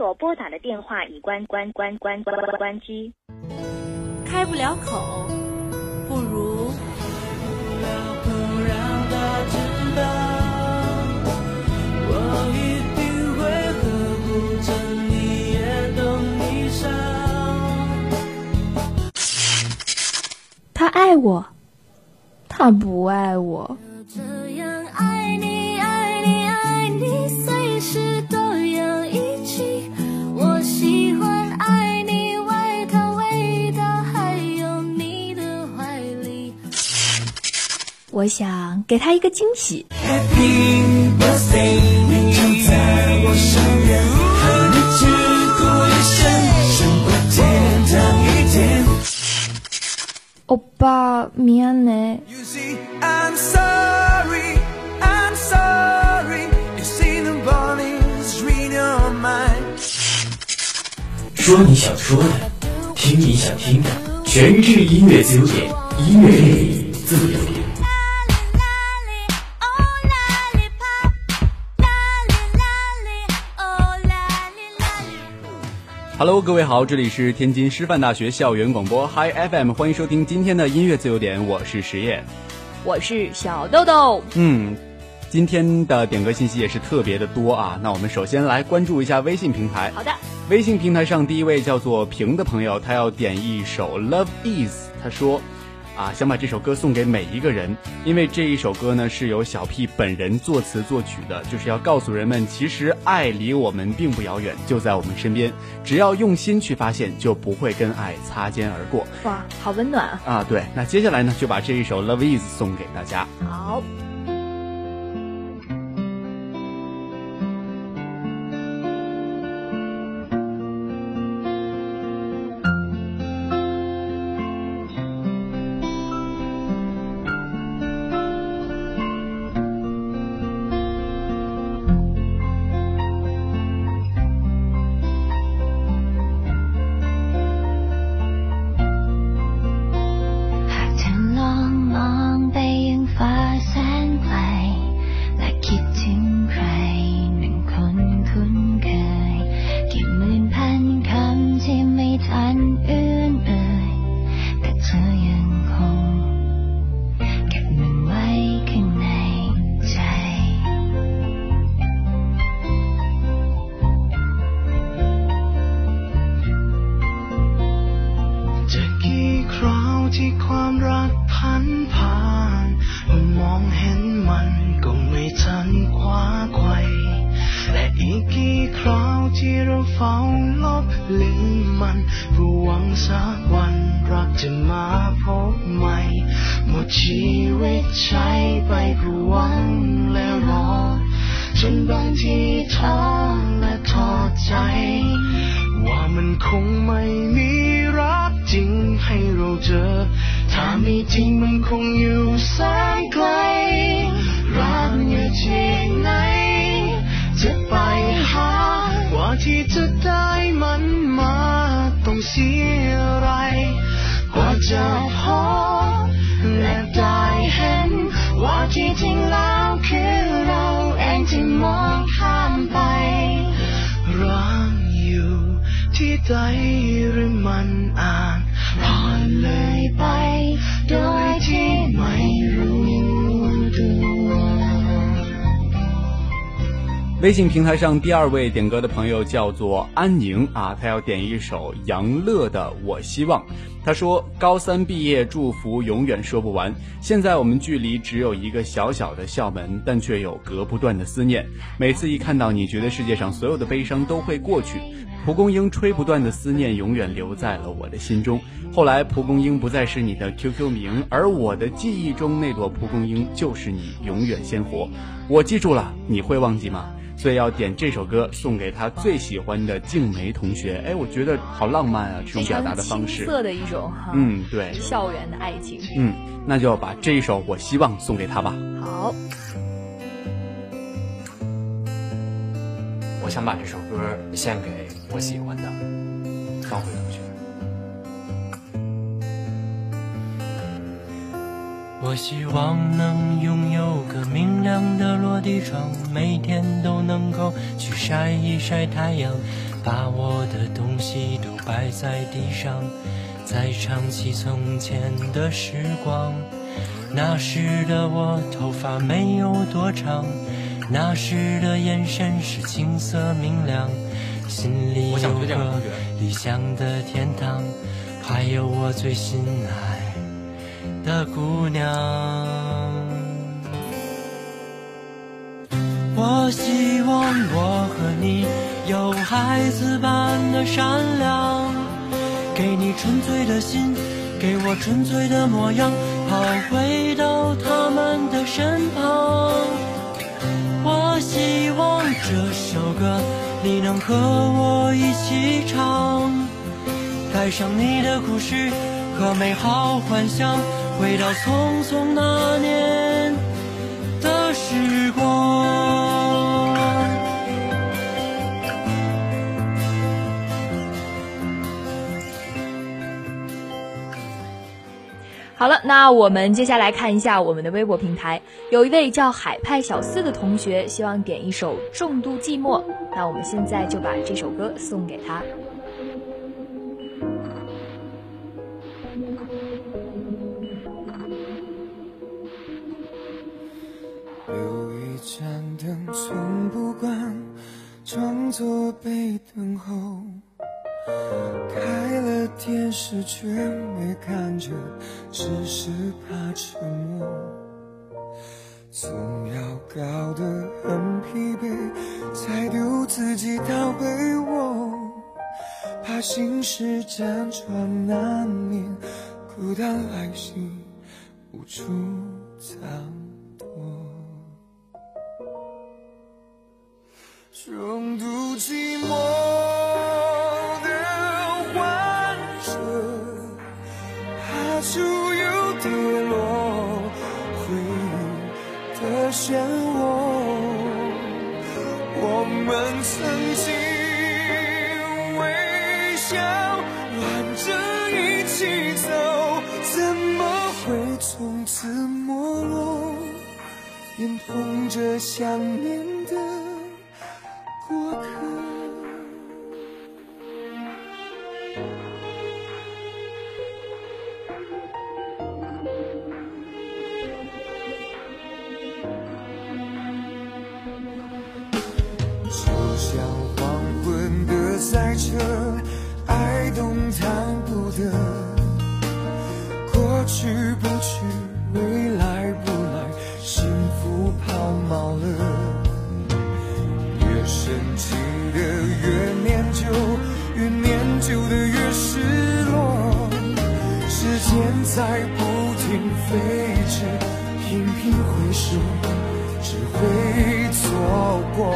所拨打的电话已关关关关关关机。开不了口，不如。他爱我，他不爱我。我想给他一个惊喜。欧巴，明呢？说你想说的，听你想听的，全智音乐自由点，音乐电影自由点。Hello，各位好，这里是天津师范大学校园广播 Hi FM，欢迎收听今天的音乐自由点，我是石燕，我是小豆豆。嗯，今天的点歌信息也是特别的多啊，那我们首先来关注一下微信平台。好的，微信平台上第一位叫做平的朋友，他要点一首 Love Is，他说。啊，想把这首歌送给每一个人，因为这一首歌呢是由小 P 本人作词作曲的，就是要告诉人们，其实爱离我们并不遥远，就在我们身边，只要用心去发现，就不会跟爱擦肩而过。哇，好温暖啊！啊，对，那接下来呢，就把这一首 Love Is 送给大家。好。 มันก็ไม่ทันคว้าไขวและอีกกี่คราวที่เราเฝ้าลบลืมมันเพื่อหวังสักวันรักจะมาพบใหม่ หมดชีวิตใช้ไปเพื่อหวังและรอ จนบางทีท้อและท้อใจ ว่ามันคงไม่มีรักจริงให้เราเจอ ถ้าไมีจริงมันคงอยู่แสนไกล รักอยู่ที่ไหน จะไปหากว่าที่จะได้มันมา ต้องเสียอะไร กว่าจะพอ 微信平台上第二位点歌的朋友叫做安宁啊，他要点一首杨乐的《我希望》。他说：“高三毕业，祝福永远说不完。现在我们距离只有一个小小的校门，但却有隔不断的思念。每次一看到你，觉得世界上所有的悲伤都会过去。蒲公英吹不断的思念，永远留在了我的心中。后来，蒲公英不再是你的 QQ 名，而我的记忆中那朵蒲公英就是你，永远鲜活。我记住了，你会忘记吗？”所以要点这首歌送给他最喜欢的静梅同学。哎，我觉得好浪漫啊，这种表达的方式。色的一种哈。嗯，对。校园的爱情。嗯，那就把这一首《我希望》送给他吧。好。我想把这首歌献给我喜欢的方慧我希望能拥有个明亮的落地窗，每天都能够去晒一晒太阳。把我的东西都摆在地上，再唱起从前的时光。那时的我头发没有多长，那时的眼神是青涩明亮，心里有个理想的天堂，还有我最心爱的姑娘。我希望我和你有孩子般的善良，给你纯粹的心，给我纯粹的模样，好回到他们的身旁。我希望这首歌你能和我一起唱，带上你的故事和美好幻想，回到匆匆那年的时光。好了，那我们接下来看一下我们的微博平台，有一位叫海派小四的同学希望点一首《重度寂寞》，那我们现在就把这首歌送给他。从不关，装作被等候。开了电视却没看着，只是怕沉默。总要搞得很疲惫，才丢自己到被窝。怕心事辗转难眠，孤单来袭无处藏重度寂寞。处又跌落，回忆的漩涡。我们曾经微笑，挽着一起走，怎么会从此没落？眼痛着想念的像黄昏的赛车，爱动弹不得。过去不去，未来不来，幸福抛锚了。越深情的越念旧，越念旧的越失落。时间在不停飞驰，频频回首，只会错过。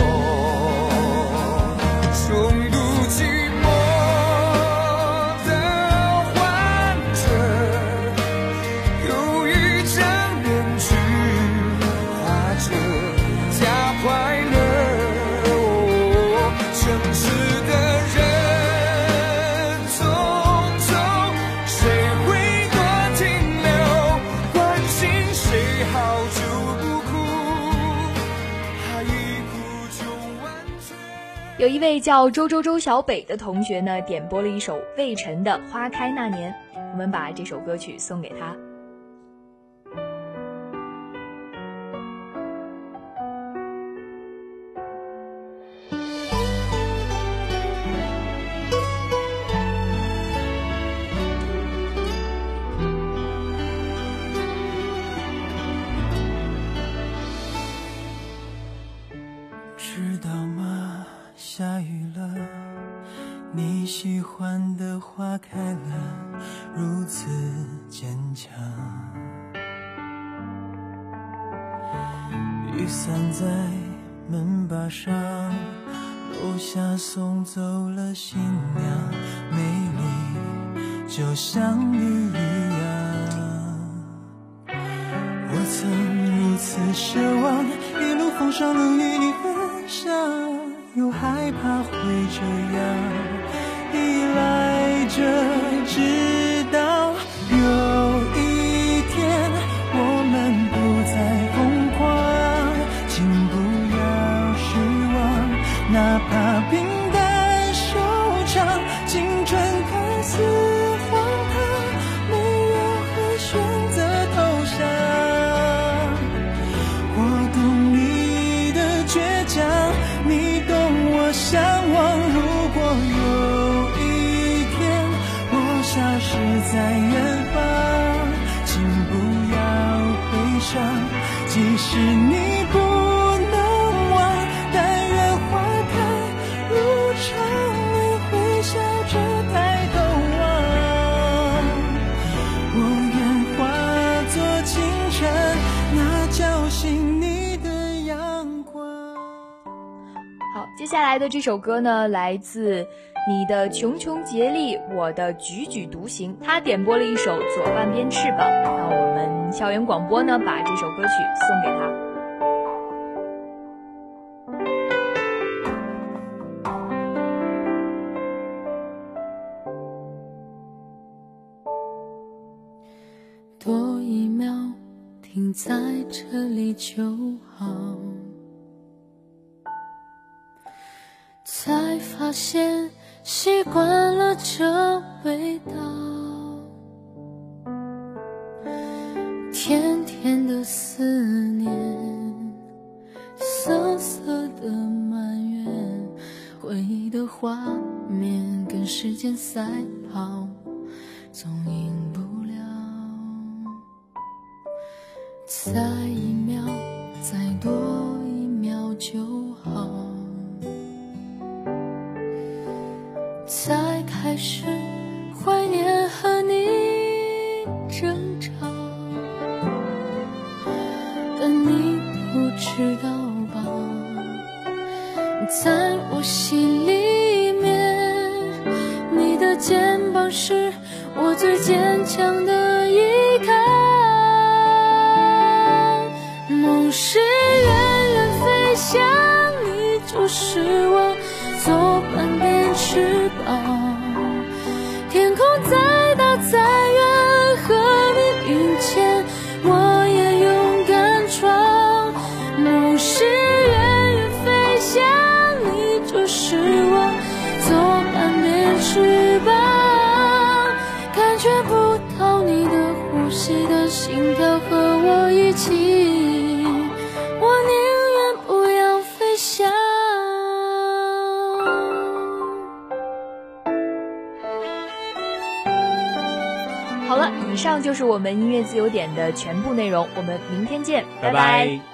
有一位叫周周周小北的同学呢，点播了一首魏晨的《花开那年》，我们把这首歌曲送给他。雨伞在门把上，楼下送走了新娘，美丽就像你一样。我曾如此奢望，一路风霜能与你分享，又害怕会这样倔强你懂我向往。如果有一天我消失在远方请不要悲伤。即使你接下来的这首歌呢，来自你的穷穷竭力，我的踽踽独行。他点播了一首《左半边翅膀》，那我们校园广播呢，把这首歌曲送给他。多一秒，停在这里就好。现习惯了这味道，甜甜的思念，涩涩的埋怨，回忆的画面跟时间赛跑，总赢不了。再一秒，争吵，但你不知道吧，在我心里面，你的肩膀是我最坚强的依靠。梦是远远飞翔，你就是我左半边翅膀。上就是我们音乐自由点的全部内容，我们明天见，拜拜。拜